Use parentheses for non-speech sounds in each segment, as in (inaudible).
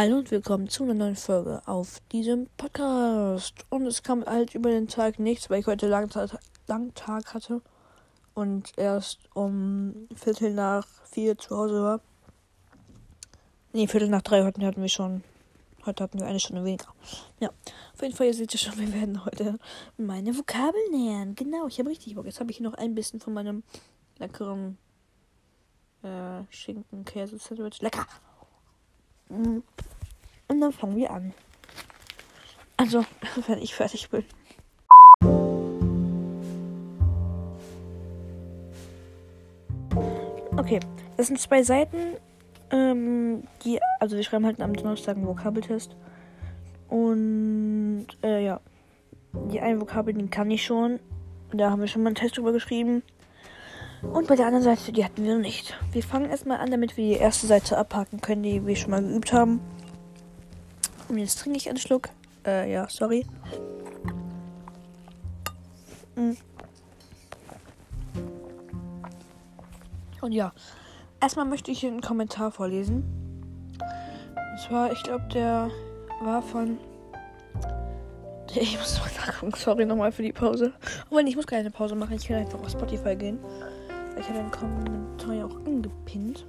Hallo und willkommen zu einer neuen Folge auf diesem Podcast. Und es kam halt über den Tag nichts, weil ich heute langen Tag, langen Tag hatte und erst um Viertel nach vier zu Hause war. Nee, Viertel nach drei hatten, hatten wir schon. Heute hatten wir eine Stunde weniger. Ja, auf jeden Fall, ihr seht ja schon, (laughs) wir werden heute meine Vokabeln lernen. Genau, ich habe richtig Bock. Jetzt habe ich noch ein bisschen von meinem leckeren äh, Schinken-Käse-Sandwich. Lecker! Und dann fangen wir an. Also, (laughs) wenn ich fertig bin. Okay, das sind zwei Seiten, ähm, die, also wir schreiben halt am Donnerstag einen Vokabeltest. Und, äh, ja. Die eine Vokabel, die kann ich schon. Da haben wir schon mal einen Test drüber geschrieben. Und bei der anderen Seite, die hatten wir nicht. Wir fangen erstmal an, damit wir die erste Seite abhaken können, die wir schon mal geübt haben. Und jetzt trinke ich einen Schluck. Äh, ja, sorry. Mm. Und ja, erstmal möchte ich hier einen Kommentar vorlesen. Und zwar, ich glaube, der war von. (laughs) Ich muss mal nachgucken, sorry nochmal für die Pause. Obwohl, ich muss keine Pause machen, ich kann einfach auf Spotify gehen. Ich habe den Kommentar ja auch angepinnt.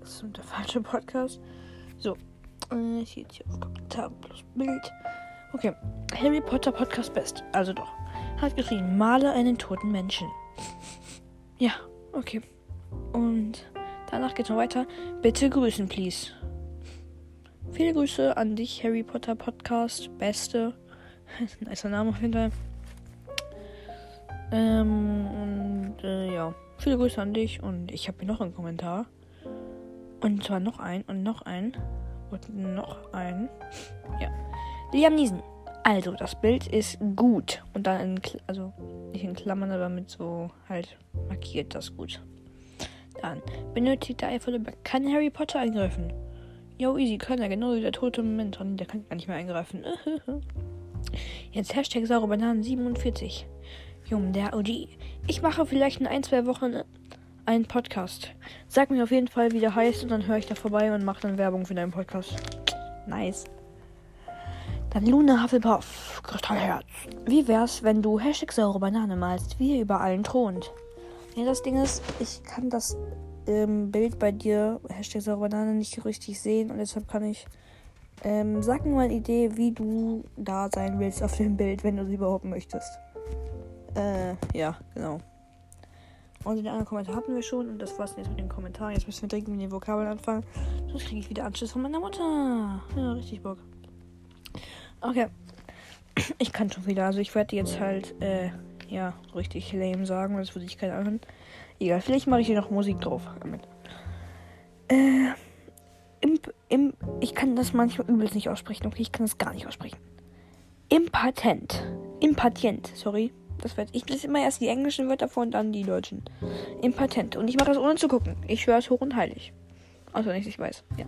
Das ist der falsche Podcast. So. Äh, ich jetzt hier auf Kommentar plus Bild. Okay. Harry Potter Podcast Best. Also doch. Hat geschrieben, male einen toten Menschen. (laughs) Ja, okay. Und danach geht's noch weiter. Bitte grüßen, please. Viele Grüße an dich, Harry Potter Podcast. Beste. (laughs) Nicer Name auf jeden Fall. Ähm, äh, ja, viele Grüße an dich. Und ich habe hier noch einen Kommentar. Und zwar noch ein und noch ein. Und noch ein. Ja. Liam Niesen. Also, das Bild ist gut. Und dann in, also nicht in Klammern, aber mit so halt markiert das gut. Dann benötigt der Eifelberg. Kann Harry Potter eingreifen? Yo, easy, kann er. Genau wie der tote Moment. Der kann gar nicht mehr eingreifen. (laughs) Jetzt Hashtag saure Bananen 47. Jung, der OG. Ich mache vielleicht in ein, zwei Wochen einen Podcast. Sag mir auf jeden Fall, wie der heißt und dann höre ich da vorbei und mache dann Werbung für deinen Podcast. Nice. Dann Luna Hufflepuff, Kristallherz. Wie wär's, wenn du Hashtag saure Banane malst, wie er über allen thront? Ja, das Ding ist, ich kann das ähm, Bild bei dir, Hashtag saure Banane, nicht richtig sehen und deshalb kann ich. Ähm, sag mir mal eine Idee, wie du da sein willst auf dem Bild, wenn du sie überhaupt möchtest. Äh, ja, genau. Und den anderen Kommentar hatten wir schon. Und das war's jetzt mit den Kommentaren. Jetzt müssen wir direkt mit den Vokabeln anfangen. Sonst kriege ich wieder Anschluss von meiner Mutter. Ja, richtig Bock. Okay. (clears throat) Ich kann schon wieder. Also ich werde jetzt halt, äh, ja, richtig lame sagen. Das würde ich keinen anhören. Egal, vielleicht mache ich hier noch Musik drauf. Damit. Äh, im, im, ich kann das manchmal übelst nicht aussprechen. Okay, ich kann das gar nicht aussprechen. Impatent. Impatient, sorry. Das wird, ich lese immer erst die englischen Wörter vor und dann die deutschen. Impatent. Und ich mache das ohne zu gucken. Ich schwöre es hoch und heilig. Außer nicht, ich weiß. Ja.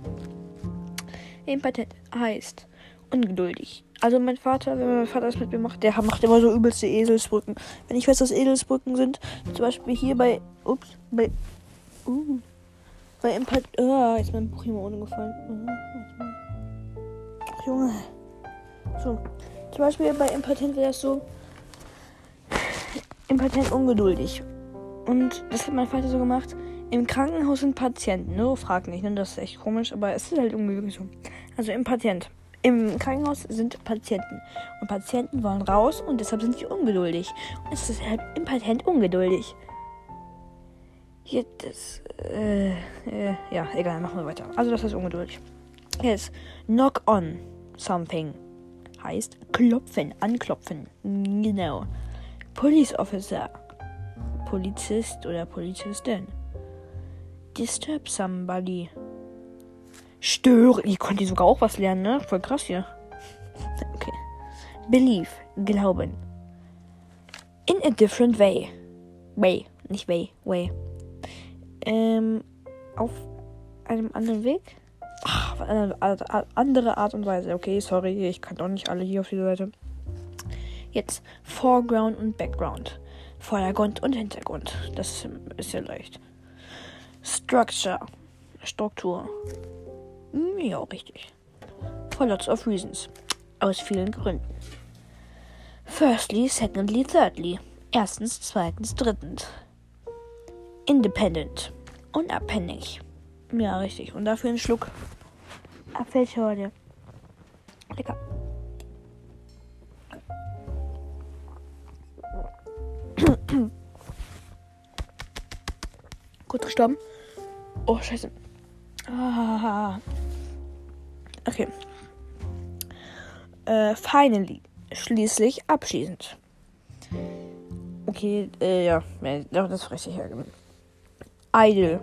Impatent heißt ungeduldig. Also mein Vater, wenn mein Vater das mit mir macht, der macht immer so übelste Eselsbrücken. Wenn ich weiß, dass Eselsbrücken sind, zum Beispiel hier bei, ups, bei, uh, bei Impatent, oh, jetzt ist mein Buch hier mal umgefallen. Uh, Junge. So, zum Beispiel bei Impatent wäre das so, Impatent ungeduldig. Und das hat mein Vater so gemacht. Im Krankenhaus sind Patienten. Ne? Frag nicht, ne? Das ist echt komisch, aber es ist halt irgendwie so. Also im Patient. Im Krankenhaus sind Patienten. Und Patienten wollen raus und deshalb sind sie ungeduldig. Und es ist halt im Patent ungeduldig. Hier, das, äh, äh, ja, egal, machen wir weiter. Also das ist ungeduldig. Jetzt, knock on something. Heißt klopfen, anklopfen. Genau. Police Officer. Polizist oder Polizistin. Disturb somebody. Stören. Ihr konnte sogar auch was lernen, ne? Voll krass hier. (laughs) Okay. Believe. Glauben. In a different way. Way. Nicht way. Way. Ähm. Auf einem anderen Weg? Ach, eine andere Art und Weise. Okay, sorry. Ich kann doch nicht alle hier auf dieser Seite. Jetzt Foreground und Background. Vordergrund und Hintergrund. Das ist ja leicht. Structure. Struktur. Hm, ja, richtig. For lots of reasons. Aus vielen Gründen. Firstly, secondly, thirdly. Erstens, zweitens, drittens. Independent. Unabhängig. Ja, richtig. Und dafür einen Schluck Apfelschorle. Lecker. Kurz gestorben. Oh, scheiße. Ah. Okay. Äh, finally. Schließlich abschließend. Okay, äh, ja. Das ist richtig hergegeben. Idle.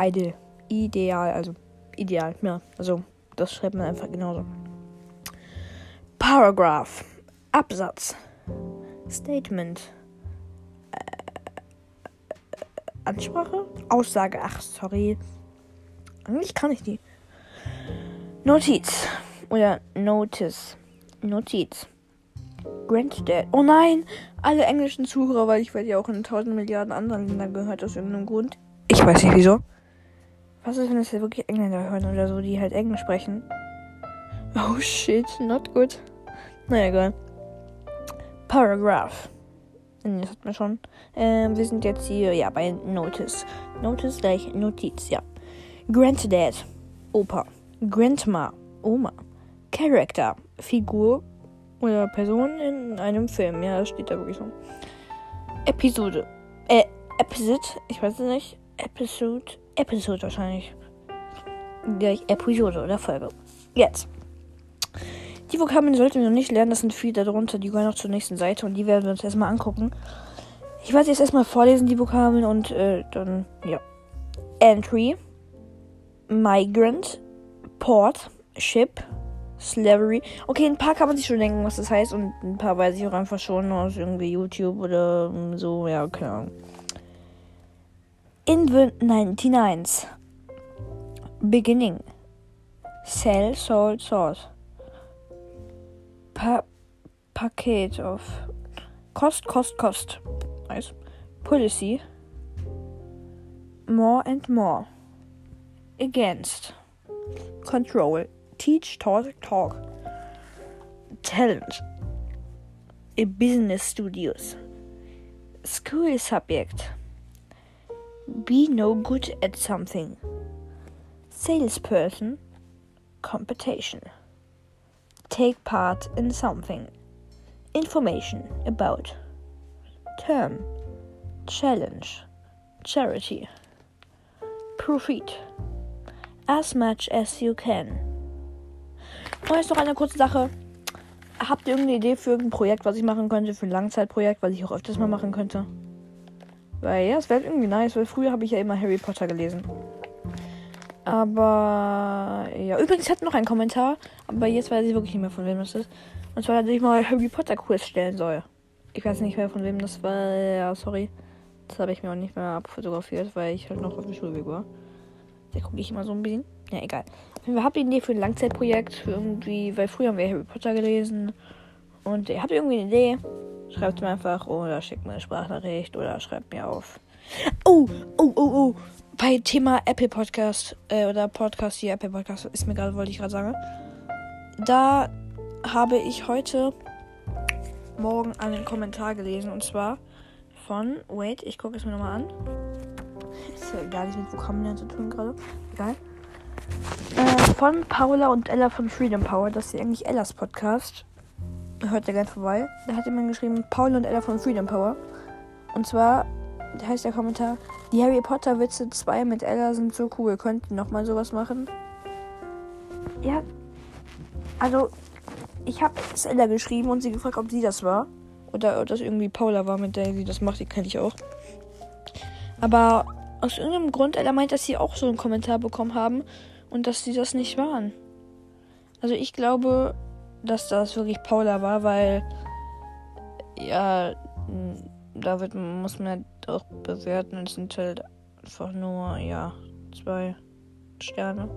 Idle. Ideal, also ideal, ja. Also, das schreibt man einfach genauso. Paragraph. Absatz. Statement. Ansprache? Aussage. Ach, sorry. Eigentlich kann ich die. Notiz. Oder Notice. Notiz. Granddad. Oh nein! Alle englischen Zuhörer, weil ich werde ja auch in tausend Milliarden anderen Ländern gehört aus irgendeinem Grund. Ich weiß nicht wieso. Was ist, wenn es ja wirklich Engländer hören oder so, die halt Englisch sprechen? Oh shit, not good. Naja, egal. Paragraph. Das hat man schon. Ähm, wir sind jetzt hier, ja, bei Notice. Notice gleich Notiz, ja. Granddad, Opa. Grandma, Oma. Character, Figur oder Person in einem Film. Ja, das steht da wirklich so. Episode. Äh, Episode, ich weiß es nicht. Episode, Episode wahrscheinlich. Gleich Episode oder Folge. Jetzt. Die Vokabeln sollten wir noch nicht lernen. Das sind viele darunter. Die gehören noch zur nächsten Seite und die werden wir uns erstmal angucken. Ich werde jetzt erstmal vorlesen, die Vokabeln und äh, dann, ja. Entry, Migrant, Port, Ship, Slavery. Okay, ein paar kann man sich schon denken, was das heißt und ein paar weiß ich auch einfach schon aus irgendwie YouTube oder so, ja, keine Ahnung. In the 99s. Beginning. Sell, sold, source pa Paket of Cost, Cost, Cost. Nice. Policy. More and more. Against. Control. Teach, talk, talk. Talent. A business studios. School subject. Be no good at something. Salesperson. Competition take part in something. Information about. Term. Challenge. Charity. Profit. As much as you can. Und jetzt noch eine kurze Sache. Habt ihr irgendeine Idee für ein Projekt, was ich machen könnte? Für ein Langzeitprojekt, was ich auch öfters mal machen könnte? Weil ja, es wäre irgendwie nice, weil früher habe ich ja immer Harry Potter gelesen. Aber ja, übrigens hat noch ein Kommentar, aber jetzt weiß ich wirklich nicht mehr, von wem das ist. Und zwar, dass ich mal Harry Potter Quiz stellen soll. Ich weiß nicht mehr, von wem das war. Ja, sorry. Das habe ich mir auch nicht mehr abfotografiert, weil ich halt noch auf dem Schulweg war. Da gucke ich immer so ein bisschen. Ja, egal. Wir haben eine Idee für ein Langzeitprojekt, für irgendwie, weil früher haben wir Harry Potter gelesen. Und ihr habt irgendwie eine Idee? Schreibt mir einfach oder schickt mir eine Sprachnachricht oder schreibt mir auf. Oh, oh, oh, oh bei Thema Apple Podcast äh, oder Podcast hier, Apple Podcast ist mir gerade, wollte ich gerade sagen. Da habe ich heute Morgen einen Kommentar gelesen und zwar von, wait, ich gucke es mir nochmal an. (laughs) Ist ja gar nicht mit Vokabeln zu tun gerade. Egal. Äh, von Paula und Ella von Freedom Power. Das ist eigentlich Ellas Podcast. Hört ihr gerne vorbei. Da hat jemand geschrieben, Paula und Ella von Freedom Power. Und zwar heißt der Kommentar, die Harry Potter Witze 2 mit Ella sind so cool. Könnt ihr nochmal sowas machen? Ja. Also, ich habe es Ella geschrieben und sie gefragt, ob sie das war. Oder ob das irgendwie Paula war, mit der sie das macht. Die kenne ich auch. Aber aus irgendeinem Grund, Ella meint, dass sie auch so einen Kommentar bekommen haben und dass sie das nicht waren. Also ich glaube, dass das wirklich Paula war, weil ja, da wird, muss man auch bewerten. Es sind halt einfach nur, ja, zwei Sterne.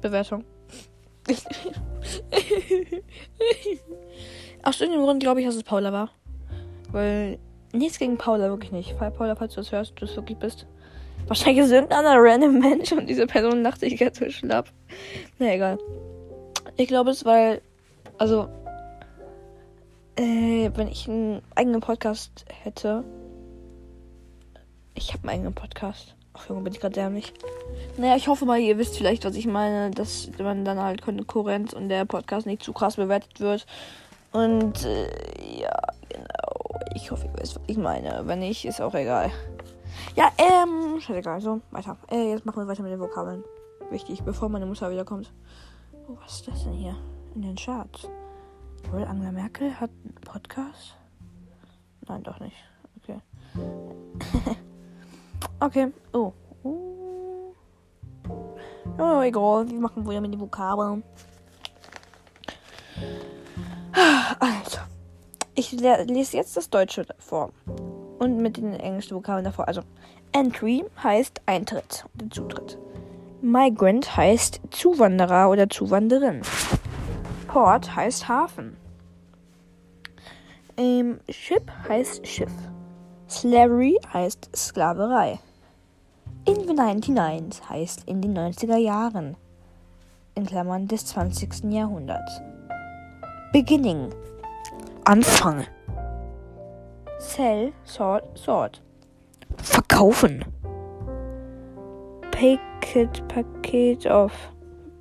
Bewertung. Aus irgendeinem Grund glaube ich, dass es Paula war. Weil nichts gegen Paula, wirklich nicht. Fall Paula, falls du das hörst, du es wirklich bist. Wahrscheinlich ist irgendein random Mensch und diese Person lacht sich ganz so schlapp. Na egal. Ich glaube, es weil, also, äh, wenn ich einen eigenen Podcast hätte. Ich habe einen eigenen Podcast. Ach Junge, bin ich gerade dämlich. Naja, ich hoffe mal, ihr wisst vielleicht, was ich meine, dass man dann halt Konkurrenz und der Podcast nicht zu krass bewertet wird. Und äh, ja, genau. Ich hoffe, ihr wisst, was ich meine. Wenn nicht, ist auch egal. Ja, ähm, scheißegal. So, weiter. Äh, jetzt machen wir weiter mit den Vokabeln. Wichtig, bevor meine Mutter wiederkommt. Oh, was ist das denn hier? In den Charts. Wohl Angela Merkel hat einen Podcast? Nein, doch nicht. Okay. (laughs) okay. Oh. Oh, oh egal. Wir machen wieder mit den Vokabeln. Also. Ich lese jetzt das Deutsche vor. Und mit den englischen Vokabeln davor. Also, Entry heißt Eintritt Zutritt. Migrant heißt Zuwanderer oder Zuwanderin. Port heißt Hafen. Ähm, Ship heißt Schiff. Slavery heißt Sklaverei. In the 99 heißt in den 90er Jahren. In Klammern des 20. Jahrhunderts. Beginning. Anfang. Sell, sort, sort. Verkaufen. Packet, Paket auf.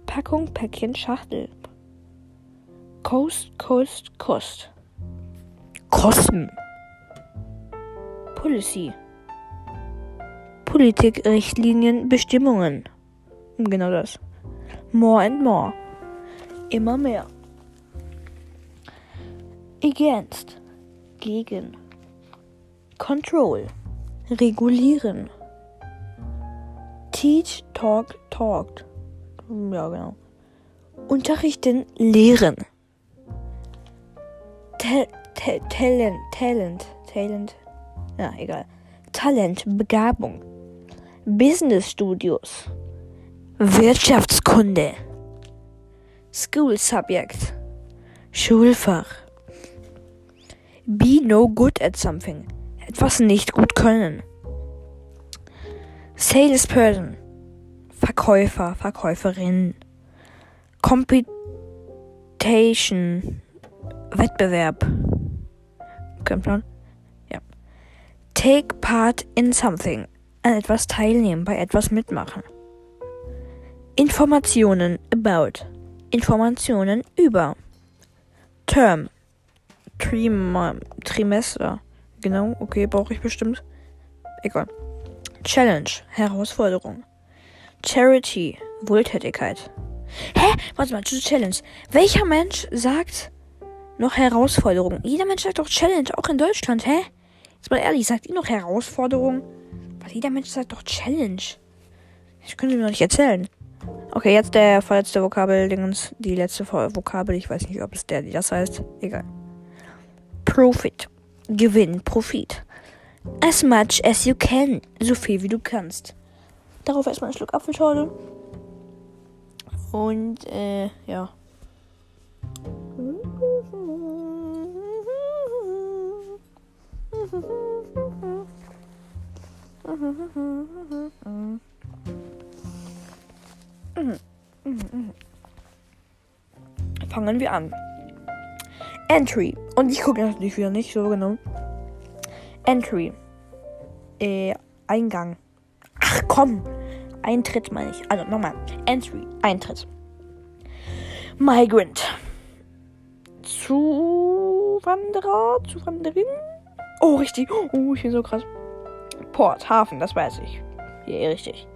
Packung, Päckchen, Schachtel. Coast, Coast, Kost. Kosten. Policy. Politik, Richtlinien, Bestimmungen. Genau das. More and more. Immer mehr. Against. Gegen. Control. Regulieren. Teach, talk, talked. Ja, genau. Unterrichten, lehren. Ta ta talent, Talent, Talent. Ja, egal. Talent, Begabung. Business Studios. Wirtschaftskunde. School Subject. Schulfach. Be no good at something. Etwas nicht gut können. Salesperson. Verkäufer, Verkäuferin. Competition. Wettbewerb. Kommt man? Ja. Take part in something. An etwas teilnehmen, bei etwas mitmachen. Informationen about. Informationen über. Term. Trim Trimester. Genau, okay, brauche ich bestimmt. Egal. Challenge. Herausforderung. Charity. Wohltätigkeit. Hä? Warte mal, Challenge. Welcher Mensch sagt noch Herausforderung? Jeder Mensch sagt doch Challenge, auch in Deutschland, hä? Jetzt mal ehrlich, sagt ihr noch Herausforderung? Weil jeder Mensch sagt doch Challenge. Können Sie mir noch nicht erzählen. Okay, jetzt der vorletzte Vokabel, Dingens, die letzte Vokabel. Ich weiß nicht, ob es der, die das heißt. Egal. Profit. Gewinn, Profit. As much as you can. So viel wie du kannst. Darauf erstmal einen Schluck Apfelschorle. Und, äh, ja. Fangen wir an. Entry. Und ich gucke natürlich wieder nicht so genau. Entry. Äh, Eingang. Ach komm. Eintritt meine ich. Also nochmal. Entry. Eintritt. Migrant. Zuwanderer. Zuwanderin. Oh, richtig. Oh, ich bin so krass. Port. Hafen. Das weiß ich. Ja, richtig.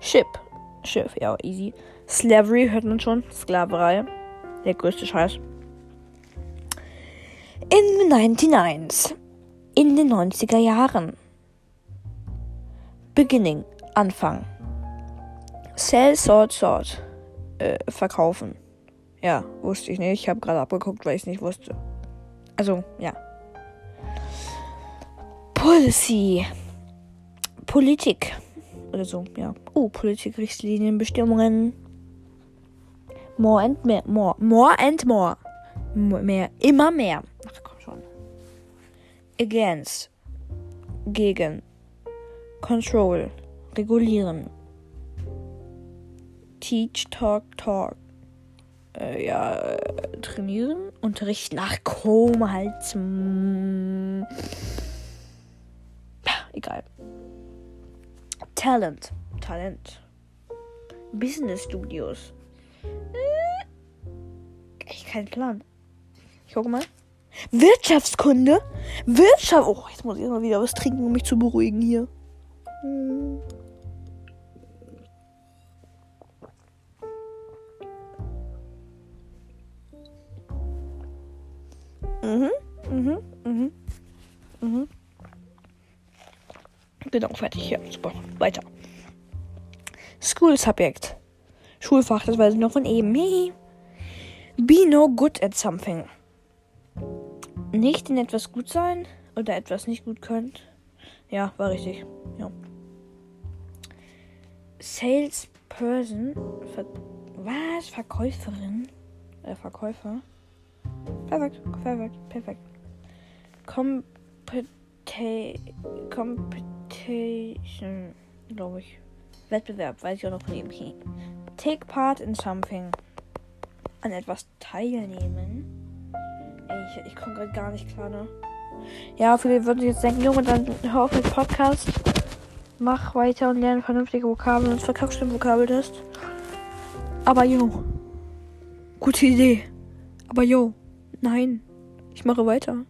Ship. Schiff. Ja, easy. Slavery hört man schon. Sklaverei. Der größte Scheiß. In the 99s. In den 90er Jahren. Beginning. Anfang. Sell, sort, sort. Äh, verkaufen. Ja, wusste ich nicht. Ich habe gerade abgeguckt, weil ich es nicht wusste. Also, ja. Policy. Politik. Oder so, ja. Oh, Politik, Richtlinien, Bestimmungen. More and more. More, more and more. Mehr. Immer mehr. Ach komm schon. Against. Gegen. Control. Regulieren. Teach, talk, talk. Äh, ja, äh, trainieren. Unterricht nachkommen halt zum. Ja, egal. Talent. Talent. Business Studios. Äh, ich keinen Plan. Ich gucke mal. Wirtschaftskunde? Wirtschaft. Oh, jetzt muss ich mal wieder was trinken, um mich zu beruhigen hier. Hm. Mhm, mhm, mhm, mhm. Genau, fertig. Ja, super. Weiter. School Subject. Schulfach, das weiß ich noch von eben. Be no good at something. Nicht in etwas gut sein oder etwas nicht gut könnt. Ja, war richtig. Ja. Salesperson. Ver was? Verkäuferin? Äh, Verkäufer? Perfekt, perfekt, perfekt. Competi Competition, glaube ich. Wettbewerb, weiß ich auch noch von. Take part in something. An etwas teilnehmen. Ey, ich, ich komme gerade gar nicht klar, ne? Ja, viele würden sich jetzt denken, Junge, dann hör auf mit Podcast. Mach weiter und lerne vernünftige Vokabeln und verkackst den Vokabeltest. Aber jo. Gute Idee. Aber jo. Nein. Ich mache weiter.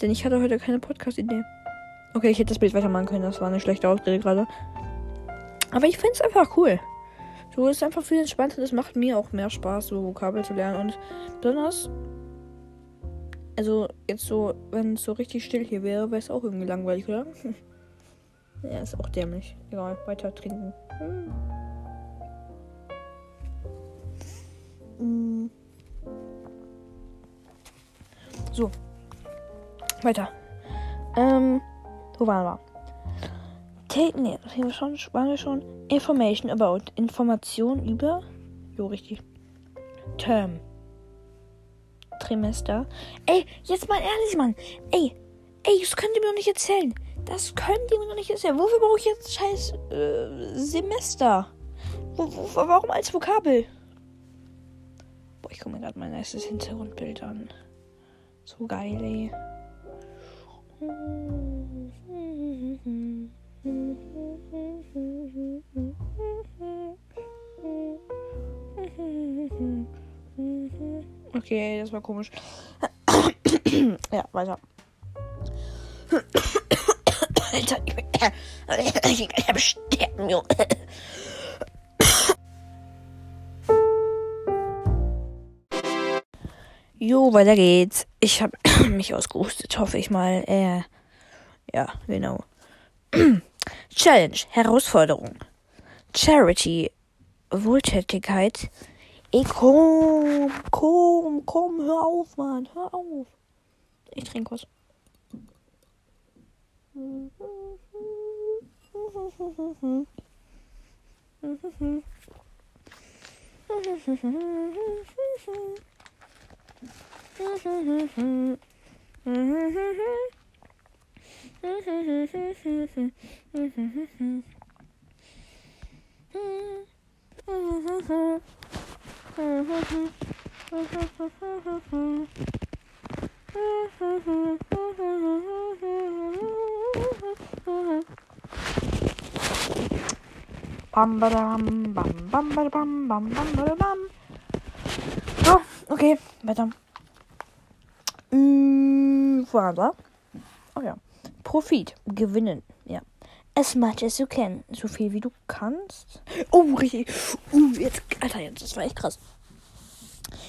Denn ich hatte heute keine Podcast-Idee. Okay, ich hätte das Bild weitermachen können. Das war eine schlechte Ausrede gerade. Aber ich finde es einfach cool. So ist einfach viel entspannter. Das macht mir auch mehr Spaß, so Vokabel zu lernen. Und besonders, also jetzt so, wenn es so richtig still hier wäre, wäre es auch irgendwie langweilig, oder? (laughs) ja, ist auch dämlich. Egal, weiter trinken. Hm. Mm. So. Weiter. Ähm, wo waren wir? Take, nee, das wir schon, waren wir schon. Information about. Information über. Jo, richtig. Term. Trimester. Ey, jetzt mal ehrlich, Mann. Ey, ey, das könnt ihr mir doch nicht erzählen. Das könnt ihr mir doch nicht erzählen. Wofür brauche ich jetzt scheiß äh, Semester? Wo, wo, warum als Vokabel? Boah, ich gucke mir gerade mein erstes Hintergrundbild an. So geil, ey. Okay, das war komisch. ja, weiter. Alter, ich bin. Ich kann sterben, Junge. Jo, weiter geht's. Ich habe (coughs) mich ausgerustet, hoffe ich mal. Äh, ja, genau. (coughs) Challenge, Herausforderung. Charity, Wohltätigkeit. Ey, komm, komm, komm, hör auf, Mann, hör auf. Ich trinke was. (laughs) Bam ba dam bam bam ba bam bam bam ba dam. Oh, okay, weiter. Waren wir? Oh ja. Profit. Gewinnen. Ja. As much as you can. So viel wie du kannst. Oh, richtig. Uh, jetzt, Alter, jetzt, das war echt krass.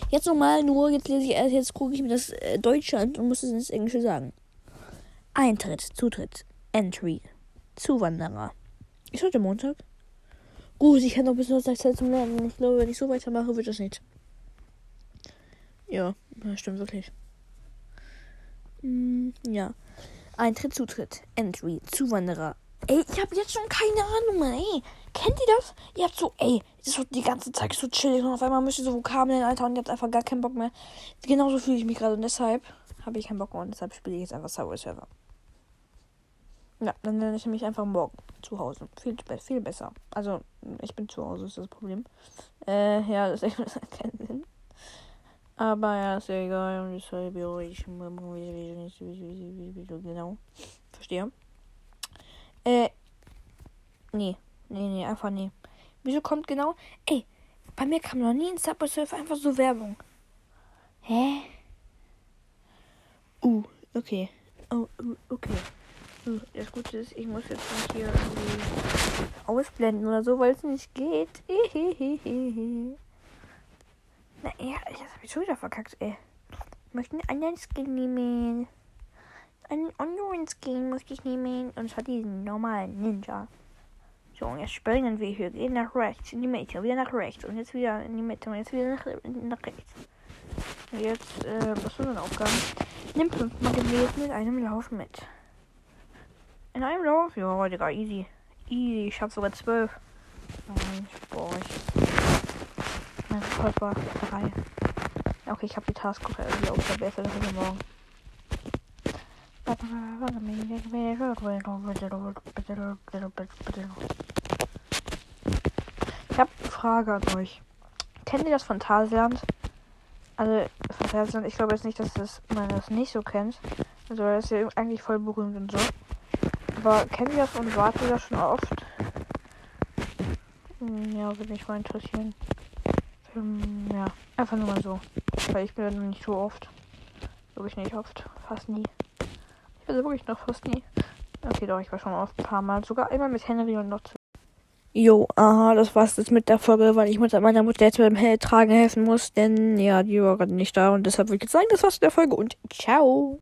Jetzt nochmal, nur jetzt lese ich erst, jetzt gucke ich mir das äh, Deutsche an und muss es ins Englische sagen. Eintritt, Zutritt, Entry, Zuwanderer. Ist heute Montag? Gut, ich kann noch bis Donnerstag Zeit zum Lernen. Ich glaube, wenn ich so weitermache, wird das nicht. Ja, stimmt wirklich. Hm, ja. Eintritt, Zutritt, Entry, Zuwanderer. Ey, ich habe jetzt schon keine Ahnung, Mann. Ey, kennt ihr das? Ihr habt so, ey, das ist die ganze Zeit so chillig und auf einmal müsst ihr so Vokabeln, Alter, und ihr habt einfach gar keinen Bock mehr. Genauso fühle ich mich gerade und deshalb habe ich keinen Bock mehr und deshalb spiele ich jetzt einfach Subway Server. Ja, dann nenne ich mich einfach morgen zu Hause. Viel, viel besser. Also, ich bin zu Hause, ist das Problem. Äh, ja, das ist (laughs) keinen Sinn. Aber ja, ist ja egal. Und deshalb, ja, ich genau. Verstehe. Äh, nee. Nee, nee, einfach nee. Wieso kommt genau? Ey, bei mir kam noch nie in Subway Surf einfach so Werbung. Hä? Uh, okay. Oh, uh, okay. Uh, das Gute ist, ich muss jetzt nicht hier irgendwie ausblenden oder so, weil es nicht geht. (laughs) Na ja, das habe ich schon wieder verkackt, ey. Ich möchte einen anderen Skin nehmen. Einen anderen Skin muss ich nehmen. Und zwar diesen normalen Ninja. So, und jetzt springen wir hier. Gehen nach rechts, in die Mitte, wieder nach rechts. Und jetzt wieder in die Mitte und jetzt wieder nach, nach rechts. Und jetzt, äh, was sind denn Aufgaben? Nimm fünfmal gelesen in einem Lauf mit. In einem Lauf? Ja, Digga, easy. Easy, ich hab sogar zwölf. Nein, boah, Mein Rekord war drei. Okay, ich habe die Taskgruppe irgendwie ausgebessert, das ist morgen. Ich habe eine Frage an euch. Kennt ihr das Phantasialand? Also, Phantasialand, ich glaube jetzt nicht, dass das, man das nicht so kennt. Also, das ist ja eigentlich voll berühmt und so. Aber kennt ihr das und wart ihr das schon oft? Hm, ja, würde mich mal interessieren. Ähm, ja, einfach nur mal so. Weil ich bin ja nicht so oft. Wirklich nicht oft. Fast nie. Ich bin wirklich noch fast nie. Okay, doch, ich war schon oft ein paar Mal. Sogar einmal mit Henry und noch zu. Jo, aha, das war's jetzt mit der Folge, weil ich meiner Mutter jetzt beim Tragen helfen muss, denn ja, die war gerade nicht da und deshalb würde ich jetzt sagen, das war's mit der Folge und ciao.